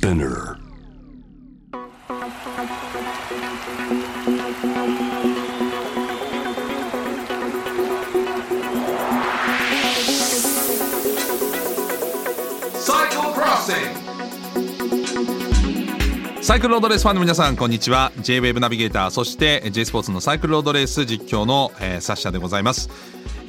SPINEAR. サイクルロードレースファンの皆さんこんにちは。J-WAVE ナビゲーターそして J スポーツのサイクルロードレース実況の、えー、サッシャでございます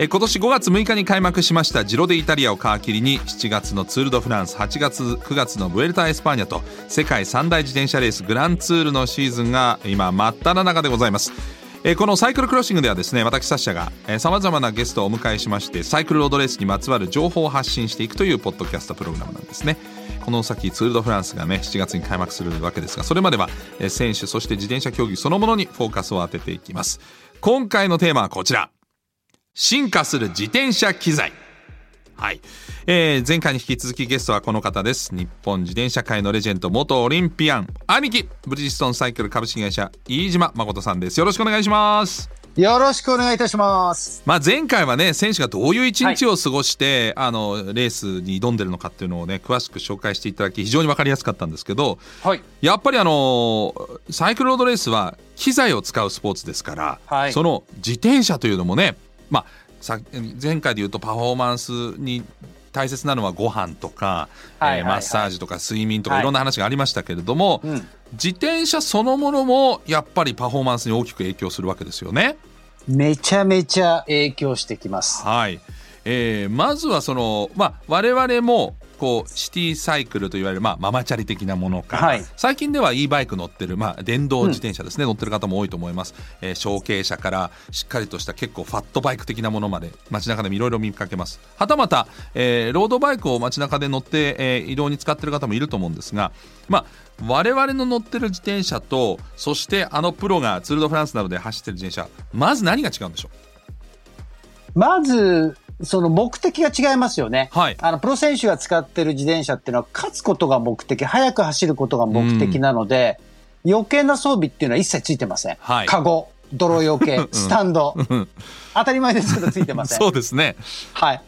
え今年5月6日に開幕しましたジロデイタリアを皮切りに7月のツール・ド・フランス8月9月のブエルタ・エスパーニャと世界三大自転車レースグランツールのシーズンが今真っ只中でございます。えこのサイクルクロッシングではですね私サッシャがさまざまなゲストをお迎えしましてサイクルロードレースにまつわる情報を発信していくというポッドキャストプログラムなんですね。この先ツール・ド・フランスがね7月に開幕するわけですがそれまでは選手そして自転車競技そのものにフォーカスを当てていきます。今回のテーマはこちら。進化する自転車機材。はい、えー、前回に引き続きゲストはこの方です。日本自転車界のレジェンド元オリンピアン兄貴ブリヂストンサイクル株式会社飯島誠さんです。よろしくお願いします。よろしくお願いいたします。まあ前回はね選手がどういう一日を過ごして、はい、あのレースに挑んでるのかっていうのをね詳しく紹介していただき非常に分かりやすかったんですけど、はい、やっぱりあのサイクルロードレースは機材を使うスポーツですから、はい、その自転車というのもねまあ前回で言うとパフォーマンスに大切なのはご飯とか、はいえー、マッサージとか睡眠とかいろんな話がありましたけれども、はいうん、自転車そのものもやっぱりパフォーマンスに大きく影響するわけですよね。めちゃめちゃ影響してきます。はい。えー、まずはそのまあ我々もこうシティサイクルといわれる、まあ、ママチャリ的なものか、はい、最近では e バイク乗ってる、まあ、電動自転車ですね、うん、乗ってる方も多いと思います、えー、小径車からしっかりとした結構ファットバイク的なものまで街中でもいろいろ見かけます。はたまた、えー、ロードバイクを街中で乗って、えー、移動に使ってる方もいると思うんですがまあ我々の乗ってる自転車とそしてあのプロがツール・ド・フランスなどで走ってる自転車まず何が違うんでしょう？まずその目的が違いますよね。はい。あの、プロ選手が使ってる自転車っていうのは、勝つことが目的、速く走ることが目的なので、うん、余計な装備っていうのは一切ついてません。はい。カゴ、泥よけ、スタンド。当たり前ですけどついてません。そうですね。はい。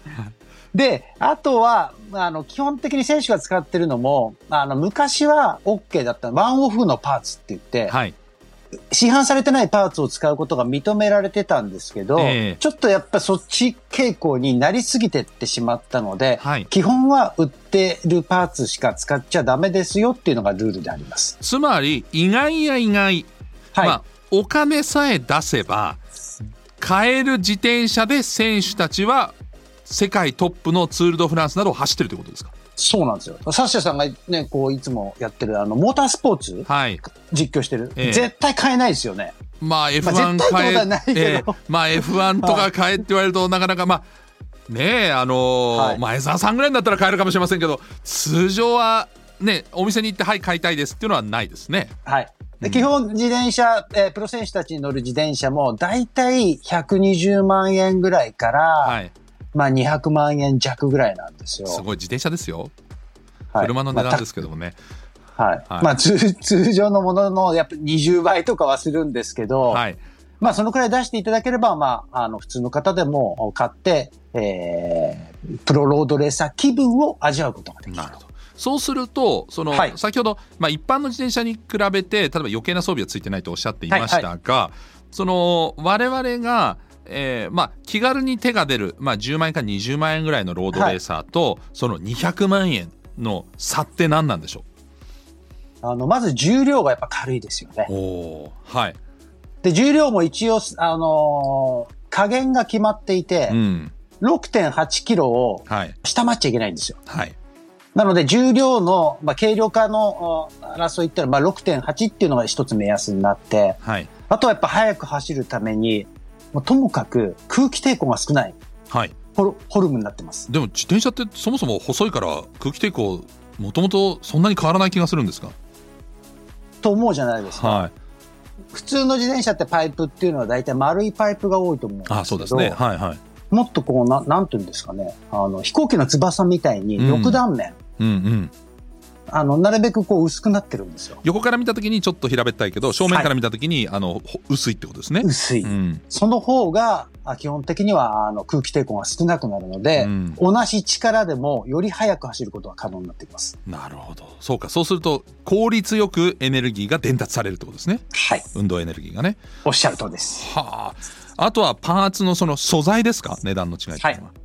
で、あとは、あの、基本的に選手が使ってるのも、あの、昔は OK だったワンオフのパーツって言って、はい。市販されてないパーツを使うことが認められてたんですけど、えー、ちょっとやっぱそっち傾向になりすぎてってしまったので、はい、基本は売ってるパーツしか使っちゃダメですよっていうのがルールであります。つまり、意外や意外。はい。まあ、お金さえ出せば、買える自転車で選手たちは世界トップのツール・ド・フランスなどを走ってるということですか？そうなんですよ。サッシャさんがね、こう、いつもやってる、あの、モータースポーツ、はい、実況してる、ええ、絶対買えないですよね。まあ F1 買え、まあ、えー、まあ F1 とか買えって言われると、なかなか、まあ、ねえ、あのーはい、前澤さんぐらいだったら買えるかもしれませんけど、通常は、ね、お店に行って、はい、買いたいですっていうのはないですね。はい。で基本自転車、えー、プロ選手たちに乗る自転車も、だいたい120万円ぐらいから、はい、まあ200万円弱ぐらいなんですよ。すごい自転車ですよ。車の値段ですけどもね。まあ、はい。はい、まあ通、通常のもののやっぱ20倍とかはするんですけど、はい。まあ、そのくらい出していただければ、まあ、あの、普通の方でも買って、えー、プロロードレーサー気分を味わうことができる。なるほど。そうすると、その、はい、先ほど、まあ、一般の自転車に比べて、例えば余計な装備はついてないとおっしゃっていましたが、はいはい、その、我々が、えーまあ、気軽に手が出る、まあ、10万円から20万円ぐらいのロードレーサーと、はい、その200万円の差って何なんでしょう？あのまず重量がやっぱ軽いですよね。おはい、で重量も一応、あのー、加減が決まっていて、うん、6.8キロを下回っちゃいけないんですよ。はい、なので重量の、まあ、軽量化の争いってのは、まあ、6.8っていうのが一つ目安になって、はい、あとはやっぱ速く走るためにもうともかく空気抵抗が少ない、はい、ホホルムになってます。でも自転車ってそもそも細いから空気抵抗もともとそんなに変わらない気がするんですか？と思うじゃないですか、はい、普通の自転車ってパイプっていうのは大体丸いパイプが多いと思うんですけどあそうですね。はいはい。もっとこうななんていうんですかね。あの飛行機の翼みたいに6段面、うん、うんうんあのなるべくこう薄くなってるんですよ。横から見た時にちょっと平べったいけど正面から見た時に、はい、あの薄いってことですね。薄い、うん、その方が基本的にはあの空気抵抗が少なくなるので、うん、同じ力でもより速く走ることが可能になってきます。なるほど。そうか。そうすると効率よくエネルギーが伝達されるってことですね。はい。運動エネルギーがね。おっしゃるとです。はあ。あとはパーツのその素材ですか？値段の違いっていうのは、はい、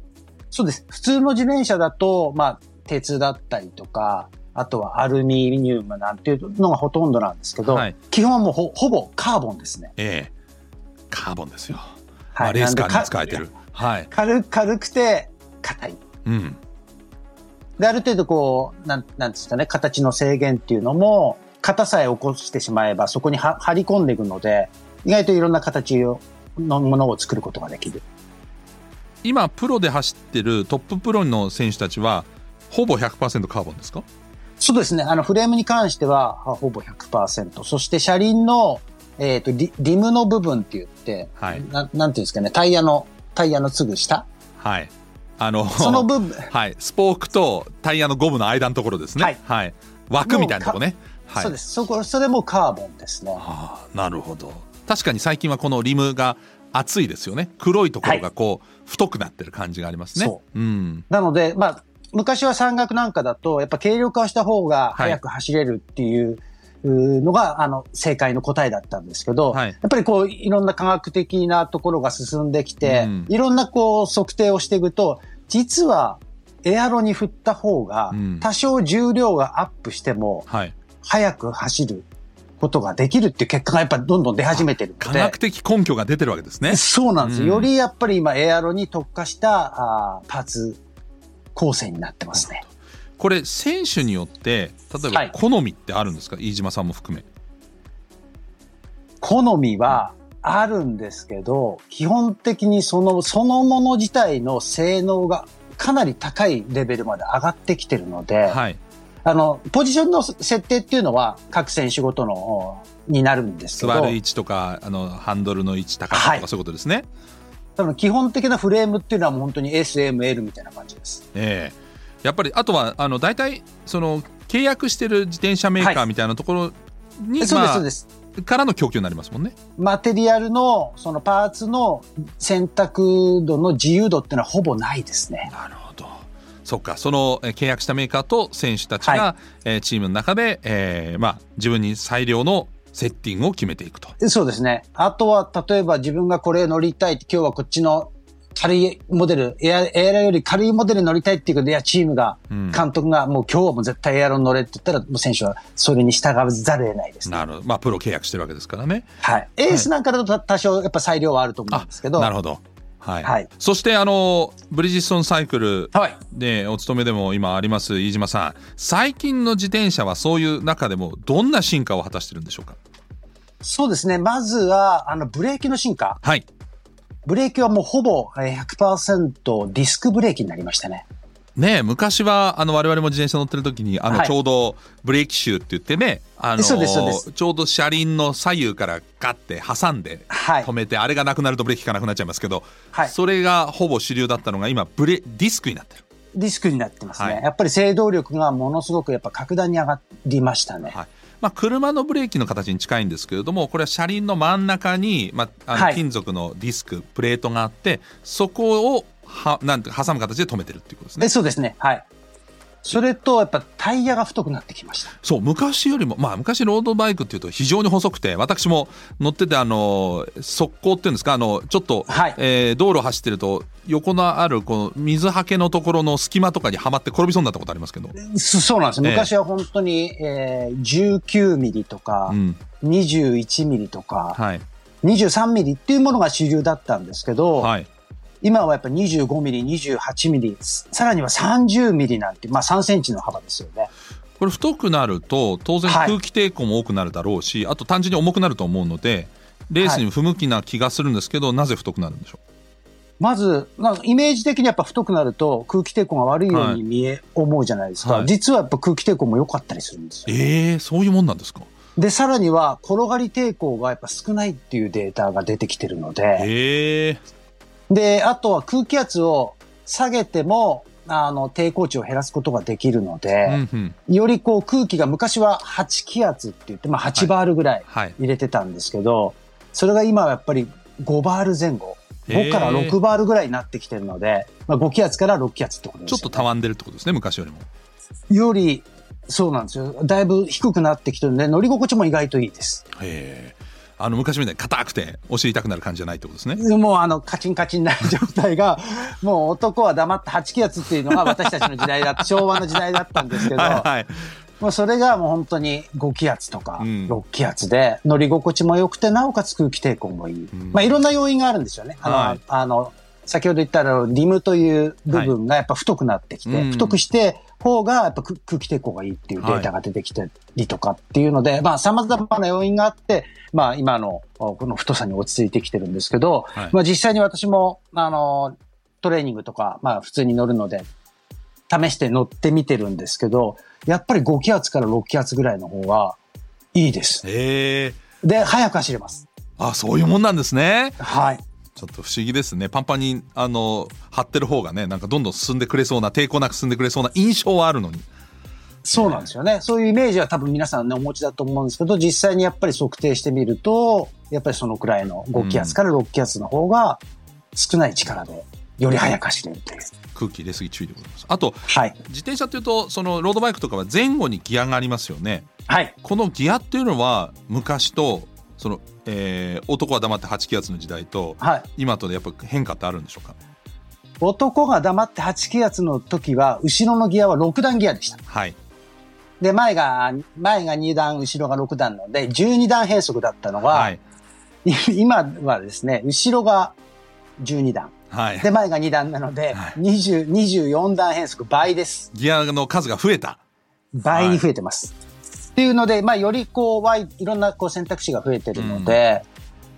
そうです。普通の自転車だとまあ鉄だったりとかあとはアルミニウムなんていうのがほとんどなんですけど、はい、基本はもうほほぼカーボンですね。ええカーボンですよ。はい、まあ、レースカーに使えてる。はい、軽軽くて硬い。うん。で、ある程度こう、なん、なんですかね、形の制限っていうのも、型さえ起こしてしまえば、そこには張り込んでいくので、意外といろんな形のものを作ることができる。今、プロで走ってるトッププロの選手たちは、ほぼ100%カーボンですか？そうですね。あの、フレームに関しては、ほぼ100%。そして車輪の、えっ、ー、とリ、リムの部分って言って、はい。ななんていうんですかね、タイヤの、タイヤのすぐ下はい。あの、その部分。はい。スポークとタイヤのゴムの間のところですね。はい。はい。枠みたいなとこね。はい。そうです。そこ、それもカーボンですね。はあ、なるほど。確かに最近はこのリムが厚いですよね。黒いところがこう、はい、太くなってる感じがありますね。そう。うん。なので、まあ、昔は山岳なんかだと、やっぱ軽量化した方が速く走れるっていう、のが、あの、正解の答えだったんですけど、はい、やっぱりこう、いろんな科学的なところが進んできて、うん、いろんなこう、測定をしていくと、実は、エアロに振った方が、多少重量がアップしても、速く走ることができるっていう結果がやっぱりどんどん出始めてる。科学的根拠が出てるわけですね。そうなんです。うん、よりやっぱり今エアロに特化したあパーツ構成になってますね。これ選手によって例えば好みってあるんですか、はい、飯島さんも含め。好みはあるんですけど基本的にそのそのもの自体の性能がかなり高いレベルまで上がってきてるので、はい、あのポジションの設定っていうのは各選手ごとのになるんですけど座る位置とかあのハンドルの位置高さとか、そういうことですね。多分基本的なフレームっていうのはもう本当に SML みたいな感じです。ええやっぱりあとはあの大体その契約してる自転車メーカーみたいなところに、はい、そうですそうですからの供給になりますもんね。マテリアルのそのパーツの選択度の自由度っていうのはほぼないですね。なるほど。そっかその契約したメーカーと選手たちが、はい、えー、チームの中で、えーまあ、自分に最良のセッティングを決めていくと。そうですね。あとは、例えば自分がこれ乗りたい今日はこっちの軽いモデル、エアエアロより軽いモデル乗りたいっていうことで、いや、チームが、監督が、もう今日はもう絶対エアロ乗れって言ったら、もう選手はそれに従わざるを得ないです、ね、なるほど。まあ、プロ契約してるわけですからね。はい。エースなんかだと多少やっぱ裁量はあると思うんですけど。なるほど。はい、はい、そしてあのブリヂストンサイクルでお勤めでも今あります飯島さん最近の自転車はそういう中でもどんな進化を果たしてるんでしょうか？そうですね。まずは、あの、ブレーキの進化。はい。ブレーキはもうほぼ100%ディスクブレーキになりましたね。ね昔はあの我々も自転車乗ってる時にあのちょうどブレーキシューって言ってね、はい、あのちょうど車輪の左右からガッて挟んで止めて、はい、あれがなくなるとブレーキ効かなくなっちゃいますけど、はい、それがほぼ主流だったのが今ブレディスクになってる。ディスクになってますね、やっぱり制動力がものすごくやっぱ格段に上がりましたね。はい。まあ、車のブレーキの形に近いんですけれどもこれは車輪の真ん中に、まあ、あの金属のディスク、はい、プレートがあってそこをはなんて挟む形で止めてるっていうことですね。そうですね。はい。それとやっぱタイヤが太くなってきました。そう昔よりもまあ昔ロードバイクっていうと非常に細くて私も乗っててあの側溝っていうんですかあのちょっと、はい、えー、道路走ってると横のあるこの水はけのところの隙間とかにはまって転びそうになったことありますけど。そうなんです、昔は本当に、えー、19ミリとか、うん、21ミリとか、はい、23ミリっていうものが主流だったんですけど、はい今はやっぱ25ミリ、28ミリ、さらには30ミリなんて、まあ3センチの幅ですよね。これ太くなると当然空気抵抗も多くなるだろうし、はい、あと単純に重くなると思うのでレースに不向きな気がするんですけど、はい、なぜ太くなるんでしょう？まず、イメージ的にやっぱ太くなると空気抵抗が悪いように見え、はい、思うじゃないですか、実はやっぱ空気抵抗も良かったりするんですよ。ええー、そういうもんなんですか？で、さらには転がり抵抗がやっぱ少ないっていうデータが出てきてるので、えー、で、あとは空気圧を下げても、あの、抵抗値を減らすことができるので、うんうん、よりこう空気が昔は8気圧って言って、まあ8バールぐらい入れてたんですけど、はいはい、それが今はやっぱり5バール前後。5から6バールぐらいになってきてるので、まあ、5気圧から6気圧ってことです、ね、ちょっとたわんでるってことですね、昔よりも。より、そうなんですよ。だいぶ低くなってきてるんで、乗り心地も意外といいです。へえ。あの昔みたいに硬くてお尻痛くなる感じじゃないってことですね。もうあのカチンカチンな状態が、もう男は黙って8気圧っていうのが私たちの時代だ、昭和の時代だったんですけど、はいはい、もうそれがもう本当に5気圧とか6気圧で乗り心地も良くて、なおかつ空気抵抗もいい。うん、まあいろんな要因があるんですよね。あの、はい、あの先ほど言ったリムという部分がやっぱ太くなってきて、はい、太くして方がやっぱ空気抵抗がいいっていうデータが出てきたりとかっていうので、はい、まあ様々な要因があって、まあ今のこの太さに落ち着いてきてるんですけど、はい、まあ実際に私も、あの、トレーニングとか、まあ普通に乗るので、試して乗ってみてるんですけど、やっぱり5気圧から6気圧ぐらいの方がいいです。へで、速く走れます。あ、そういうもんなんですね。はい。ちょっと不思議ですねパンパンにあの張ってる方がねなんかどんどん進んでくれそうな抵抗なく進んでくれそうな印象はあるのに。そうなんですよね。そういうイメージは多分皆さんね、お持ちだと思うんですけど、実際にやっぱり測定してみると、やっぱりそのくらいの5気圧から6気圧の方が少ない力で、より速く走れるという。空気入れすぎ注意でございます。あと、はい、自転車というと、そのロードバイクとかは前後にギアがありますよね。はい。このギアっていうのは、昔とその、えー、男は黙って8気圧の時代と、はい、今とでやっぱ変化ってあるんでしょうか？男が黙って8気圧の時は、後ろのギアは6段ギアでした。はい。で、前が、前が2段、後ろが6段ので、12段変速だったのが、はい、今はですね、後ろが12段。はい。で、前が2段なので、はい、20 24段変速倍です。ギアの数が増えた。倍に増えてます。はいっていうので、まあ、よりこう、いろんなこう選択肢が増えてるので、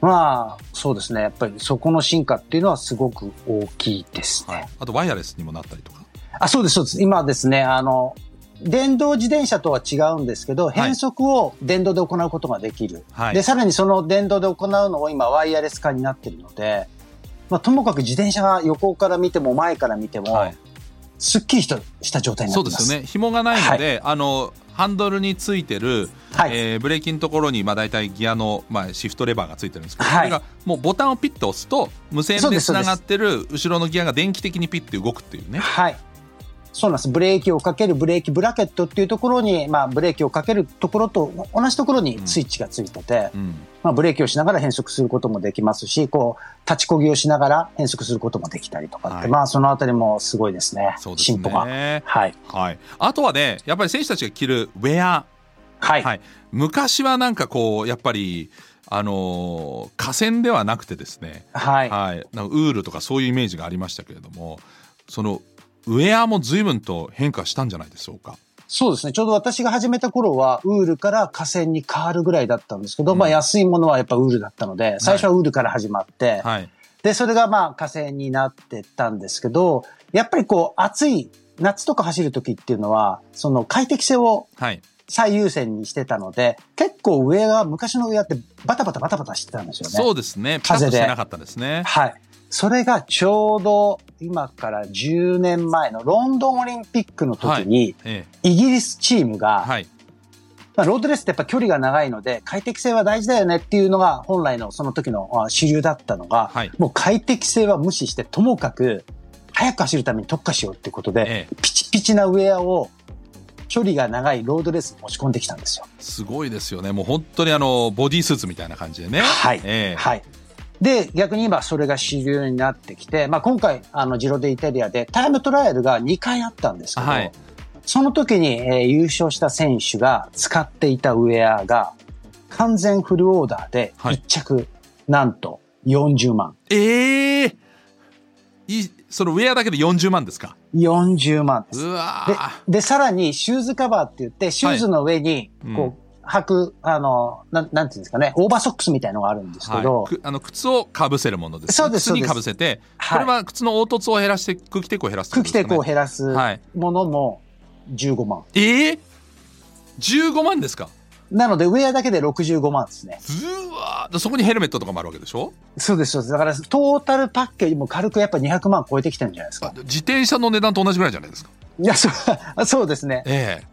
うん、まあ、そうですね。やっぱりそこの進化っていうのはすごく大きいですね。はい、あと、ワイヤレスにもなったりとか？あ、そうです、そうです。今ですね、あの、電動自転車とは違うんですけど、変速を電動で行うことができる。はい、で、さらにその電動で行うのを今、ワイヤレス化になってるので、まあ、ともかく自転車が横から見ても前から見ても、はい、すっきりした状態になってます。そうですよね。紐がないので、はい、あの、ハンドルについてる、はい、えー、ブレーキのところに、まあ、大体ギアの、まあ、シフトレバーがついてるんですけど、はい、それがもうボタンをピッと押すと無線でつながってる後ろのギアが電気的にピッて動くっていうね。はいそうなんです。ブレーキをかけるブレーキブラケットっていうところに、まあ、ブレーキをかけるところと同じところにスイッチがついてて、うんうん、まあ、ブレーキをしながら変速することもできますし、こう、立ちこぎをしながら変速することもできたりとかって、はい、まあ、そのあたりもすごいですね。すね。進歩が。はい。はい。あとはね、やっぱり選手たちが着るウェア。はい。はい、昔はなんかこう、やっぱり、あのー、河川ではなくてですね、はい、はい、なんかウールとかそういうイメージがありましたけれどもそのウェアも随分と変化したんじゃないでしょうか。そうですね。ちょうど私が始めた頃は、ウールから河川に変わるぐらいだったんですけど、うん、まあ安いものはやっぱウールだったので、最初はウールから始まって、はい、で、それがまあ河川になってったんですけど、やっぱりこう暑い、夏とか走る時っていうのは、その快適性を最優先にしてたので、結構上が、昔の上ってバタバタバタバタしてたんですよね。そうですね。風で。なかったですね。はい。それがちょうど今から10年前のロンドンオリンピックの時に、イギリスチームが、はいまあ、ロードレースってやっぱ距離が長いので、快適性は大事だよねっていうのが本来のその時の主流だったのが、はい、もう快適性は無視して、ともかく速く走るために特化しようっていうことで、ええ、ピチピチなウェアを距離が長いロードレースに持ち込んできたんですよ。すごいですよね。もう本当にあの、ボディースーツみたいな感じでね。はい。えー、はい。で、逆に今それが主流になってきて、まあ今回、あの、ジロデイタリアでタイムトライアルが2回あったんですけど、はい、その時に、えー、優勝した選手が使っていたウェアが、完全フルオーダーで1着、はい、なんと40万。ええー、いそのウェアだけで40万ですか ?40 万です。うわでで、さらにシューズカバーって言って、シューズの上に、こう、はいうん履く、あの、なん、なんていうんですかね、オーバーソックスみたいのがあるんですけど。はい、あの、靴をかぶせるものです。そうです。靴にかぶせて、これは靴の凹凸を減らして、空気抵抗を減らす、ね、空気抵抗を減らすものも15万。ええー、?15 万ですか？なので、ウェアだけで65万ですね。うわそこにヘルメットとかもあるわけでしょ？そうです、そうです。だから、トータルパッケージも軽くやっぱ200万超えてきてるんじゃないですか。自転車の値段と同じぐらいじゃないですか？いや、そう、そうですね。ええ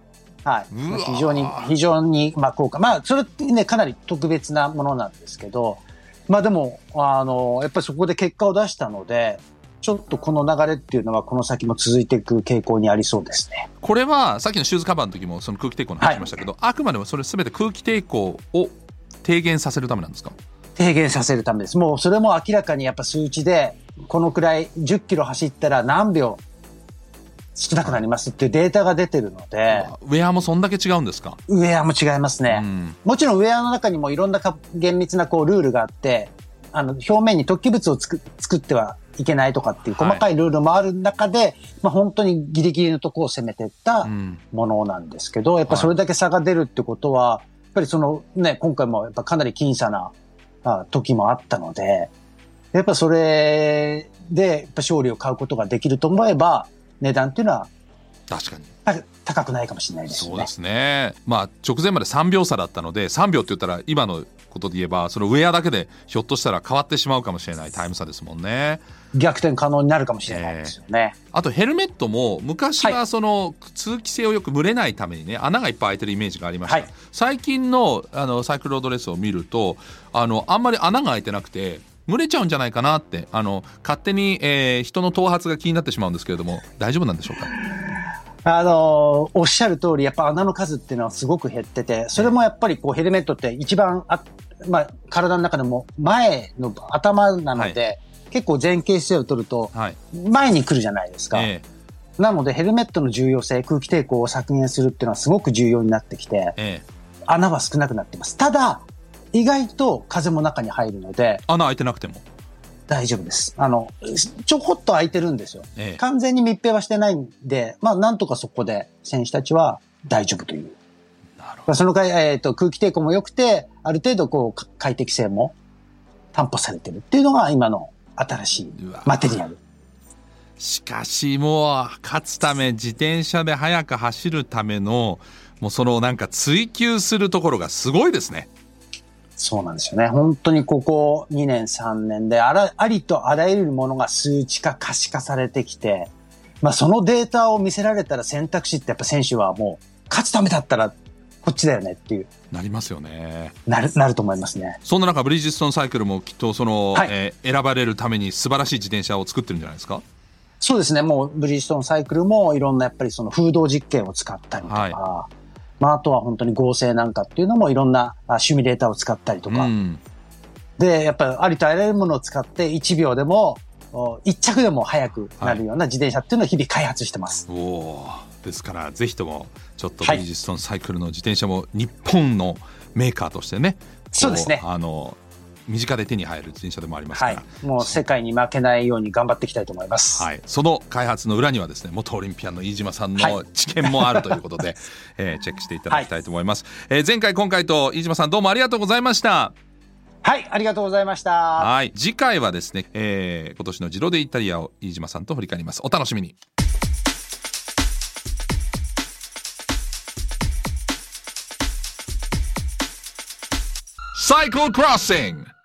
はい。非常に、非常に、まあ、効果。まあ、それってね、かなり特別なものなんですけど、まあでも、あの、やっぱりそこで結果を出したので、ちょっとこの流れっていうのはこの先も続いていく傾向にありそうですね。これはさっきのシューズカバーの時もその空気抵抗の話しましたけど、はい、あくまでもそれ全て空気抵抗を低減させるためなんですか？低減させるためです。もうそれも明らかにやっぱ数値で、このくらい10キロ走ったら何秒少なくなりますっていうデータが出てるので。ウェアもそんだけ違うんですか？ウェアも違いますね。うん、もちろんウェアの中にもいろんな厳密なこうルールがあって、あの、表面に突起物をつく作ってはいけないとかっていう細かいルールもある中で、はい、まあ本当にギリギリのところを攻めていったものなんですけど、うん、やっぱそれだけ差が出るってことは、やっぱりそのね、今回もやっぱかなり僅差な時もあったので、やっぱそれでやっぱ勝利を買うことができると思えば、値段っていうのは確かに高くないかもしれないですね。そうですね。まあ直前まで3秒差だったので3秒って言ったら今のことで言えばそのウェアだけでひょっとしたら変わってしまうかもしれないタイム差ですもんね。逆転可能になるかもしれないですよね。えー、あとヘルメットも昔はその通気性をよく蒸れないためにね穴がいっぱい開いてるイメージがありました。はい、最近のあのサイクルロードレースを見るとあのあんまり穴が開いてなくて蒸れちゃうんじゃないかなってあの勝手に、えー、人の頭髪が気になってしまうんですけれども大丈夫なんでしょうか？あのおっしゃる通り、やっぱ穴の数っていうのはすごく減ってて、それもやっぱりこうヘルメットって一番あ、まあ、体の中でも前の頭なので、はい、結構前傾姿勢を取ると、前に来るじゃないですか。はいなのでヘルメットの重要性、空気抵抗を削減するっていうのはすごく重要になってきて、ええ、穴は少なくなってます。ただ、意外と風も中に入るので。穴開いてなくても？大丈夫です。あの、ちょこっと空いてるんですよ。ええ、完全に密閉はしてないんで、まあ、なんとかそこで選手たちは大丈夫という。なるほど。そのか、えっ、ー、と、空気抵抗も良くて、ある程度こう、快適性も担保されてるっていうのが今の新しいマテリアル。しかしもう勝つため自転車で速く走るためのもうそのなんか追求するところがすごいですね。そうなんですよね。本当にここ2年3年であら、ありとあらゆるものが数値化可視化されてきて、まあそのデータを見せられたら選択肢ってやっぱ選手はもう勝つためだったらこっちだよねっていう。なりますよね。なる、なると思いますね。そんな中、ブリヂストンサイクルもきっとその、はい、えー、選ばれるために素晴らしい自転車を作ってるんじゃないですか？そうですね。もうブリヂストンサイクルもいろんなやっぱりその風洞実験を使ったりとか、はいまあ、あとは本当に合成なんかっていうのもいろんなシミュレーターを使ったりとか。うん、で、やっぱりありとあらゆるものを使って1秒でも、1着でも速くなるような自転車っていうのを日々開発してます。はい、おですから、ぜひとも、ちょっとブリヂストンサイクルの自転車も日本のメーカーとしてね、そうですね。あの、身近で手に入る自転車でもありますから、はい、もう世界に負けないように頑張っていきたいと思います、はい、その開発の裏にはですね元オリンピアンの飯島さんの知見もあるということで、はい、えー、チェックしていただきたいと思います、はい、えー、前回今回と飯島さんどうもありがとうございました。はい。ありがとうございました。はい。次回はですね、えー、今年のジロデイタリアを飯島さんと振り返ります。お楽しみに。サイクルクロッシング